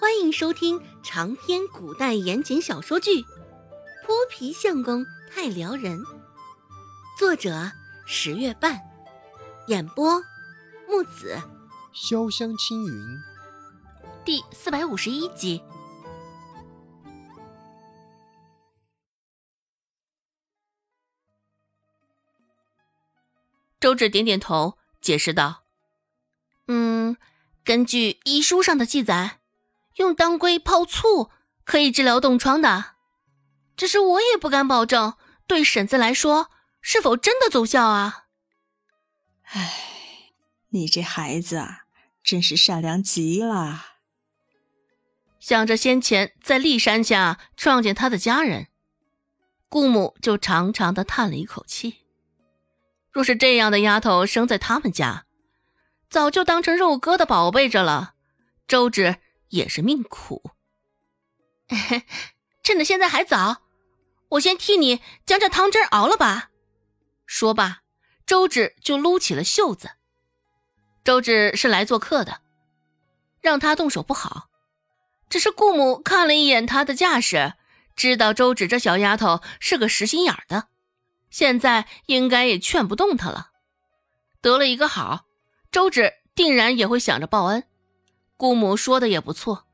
欢迎收听长篇古代言情小说剧《泼皮相公太撩人》，作者十月半，演播木子潇湘青云，第四百五十一集。周芷点点头，解释道：“嗯，根据医书上的记载。”用当归泡醋可以治疗冻疮的，只是我也不敢保证对婶子来说是否真的奏效啊。唉，你这孩子啊，真是善良极了。想着先前在骊山下撞见他的家人，顾母就长长的叹了一口气。若是这样的丫头生在他们家，早就当成肉疙的宝贝着了。周芷。也是命苦，趁着现在还早，我先替你将这汤汁熬了吧。说罢，周芷就撸起了袖子。周芷是来做客的，让他动手不好。只是顾母看了一眼他的架势，知道周芷这小丫头是个实心眼的，现在应该也劝不动她了。得了一个好，周芷定然也会想着报恩。姑母说的也不错，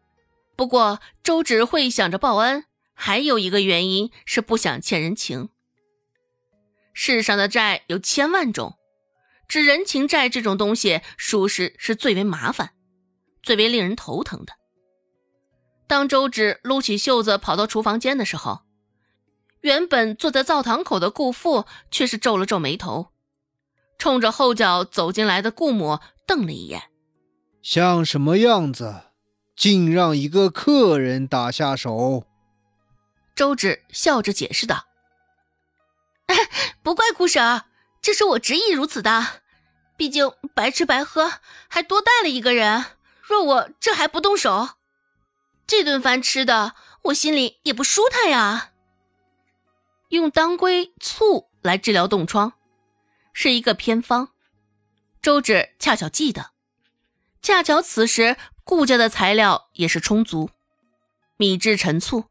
不过周芷会想着报恩，还有一个原因是不想欠人情。世上的债有千万种，只人情债这种东西，属实是最为麻烦、最为令人头疼的。当周芷撸起袖子跑到厨房间的时候，原本坐在灶堂口的顾父却是皱了皱眉头，冲着后脚走进来的顾母瞪了一眼。像什么样子？竟让一个客人打下手？周芷笑着解释道：“不怪姑婶，这是我执意如此的。毕竟白吃白喝，还多带了一个人。若我这还不动手，这顿饭吃的我心里也不舒坦呀。用当归醋来治疗冻疮，是一个偏方。周芷恰巧记得。”恰巧此时顾家的材料也是充足，米制陈醋、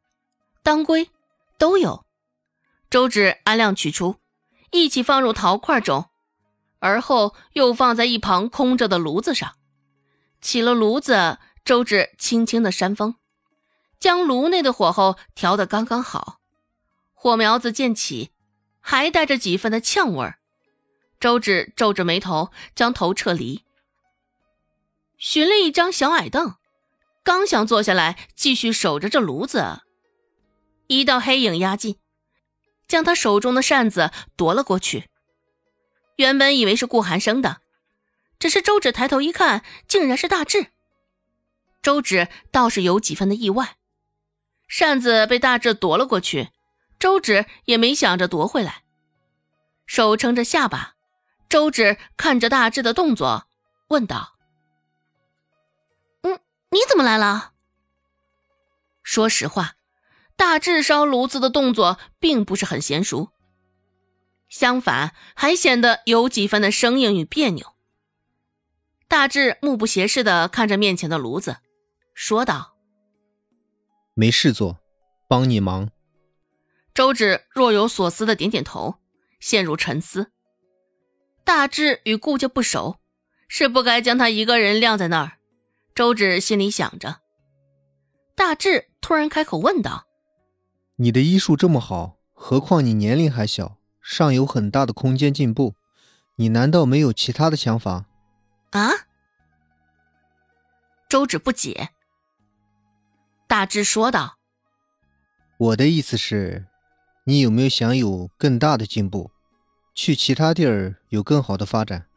当归都有。周芷按量取出，一起放入陶块中，而后又放在一旁空着的炉子上。起了炉子，周芷轻轻的扇风，将炉内的火候调得刚刚好。火苗子渐起，还带着几分的呛味儿。周芷皱着眉头，将头撤离。寻了一张小矮凳，刚想坐下来继续守着这炉子，一道黑影压近，将他手中的扇子夺了过去。原本以为是顾寒生的，只是周芷抬头一看，竟然是大志。周芷倒是有几分的意外，扇子被大志夺了过去，周芷也没想着夺回来，手撑着下巴，周芷看着大志的动作，问道。你怎么来了？说实话，大智烧炉子的动作并不是很娴熟，相反还显得有几分的生硬与别扭。大智目不斜视的看着面前的炉子，说道：“没事做，帮你忙。”周芷若有所思的点点头，陷入沉思。大智与顾家不熟，是不该将他一个人晾在那儿。周芷心里想着，大志突然开口问道：“你的医术这么好，何况你年龄还小，尚有很大的空间进步，你难道没有其他的想法？”啊！周芷不解。大志说道：“我的意思是，你有没有想有更大的进步，去其他地儿有更好的发展？”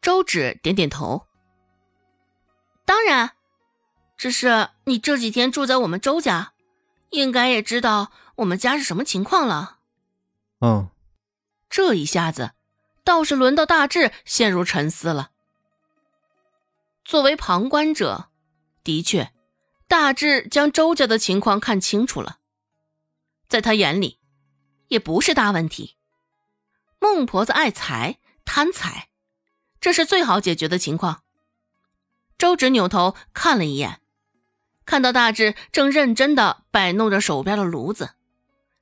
周芷点点头。当然，只是你这几天住在我们周家，应该也知道我们家是什么情况了。嗯，这一下子倒是轮到大志陷入沉思了。作为旁观者，的确，大志将周家的情况看清楚了，在他眼里，也不是大问题。孟婆子爱财贪财，这是最好解决的情况。周芷扭头看了一眼，看到大志正认真的摆弄着手边的炉子，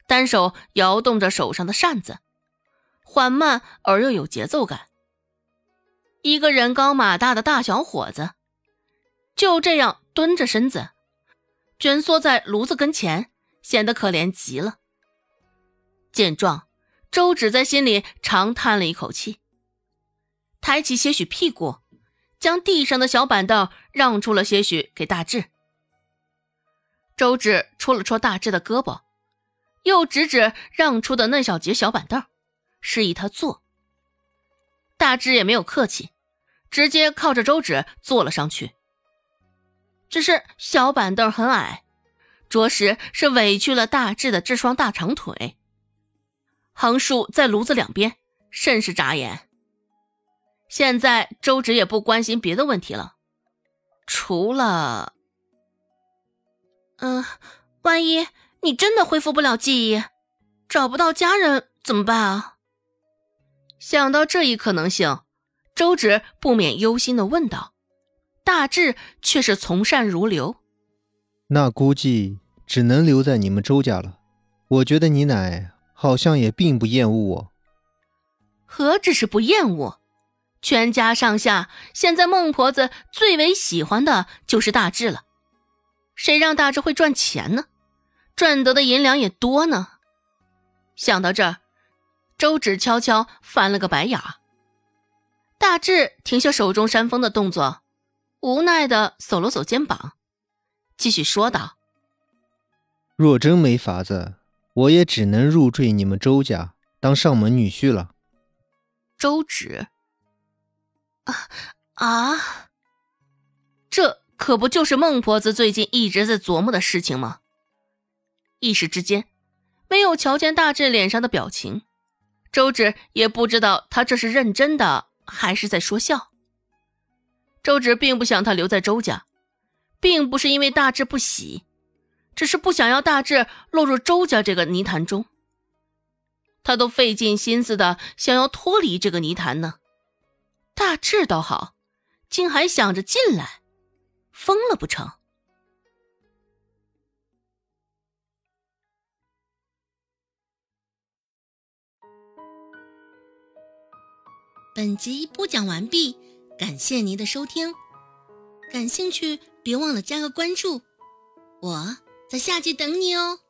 单手摇动着手上的扇子，缓慢而又有节奏感。一个人高马大的大小伙子，就这样蹲着身子，蜷缩在炉子跟前，显得可怜极了。见状，周芷在心里长叹了一口气，抬起些许屁股。将地上的小板凳让出了些许给大志。周芷戳了戳大志的胳膊，又指指让出的那小节小板凳，示意他坐。大志也没有客气，直接靠着周芷坐了上去。只是小板凳很矮，着实是委屈了大志的这双大长腿，横竖在炉子两边，甚是扎眼。现在周芷也不关心别的问题了，除了……嗯，万一你真的恢复不了记忆，找不到家人怎么办啊？想到这一可能性，周芷不免忧心的问道。大志却是从善如流，那估计只能留在你们周家了。我觉得你奶好像也并不厌恶我，何止是不厌恶？全家上下，现在孟婆子最为喜欢的就是大志了。谁让大志会赚钱呢？赚得的银两也多呢。想到这儿，周芷悄悄翻了个白眼。大志停下手中扇风的动作，无奈的耸了耸肩膀，继续说道：“若真没法子，我也只能入赘你们周家当上门女婿了。”周芷。啊啊！这可不就是孟婆子最近一直在琢磨的事情吗？一时之间，没有瞧见大志脸上的表情，周芷也不知道他这是认真的还是在说笑。周芷并不想他留在周家，并不是因为大志不喜，只是不想要大志落入周家这个泥潭中。他都费尽心思的想要脱离这个泥潭呢。大志倒好，竟还想着进来，疯了不成？本集播讲完毕，感谢您的收听。感兴趣，别忘了加个关注，我在下集等你哦。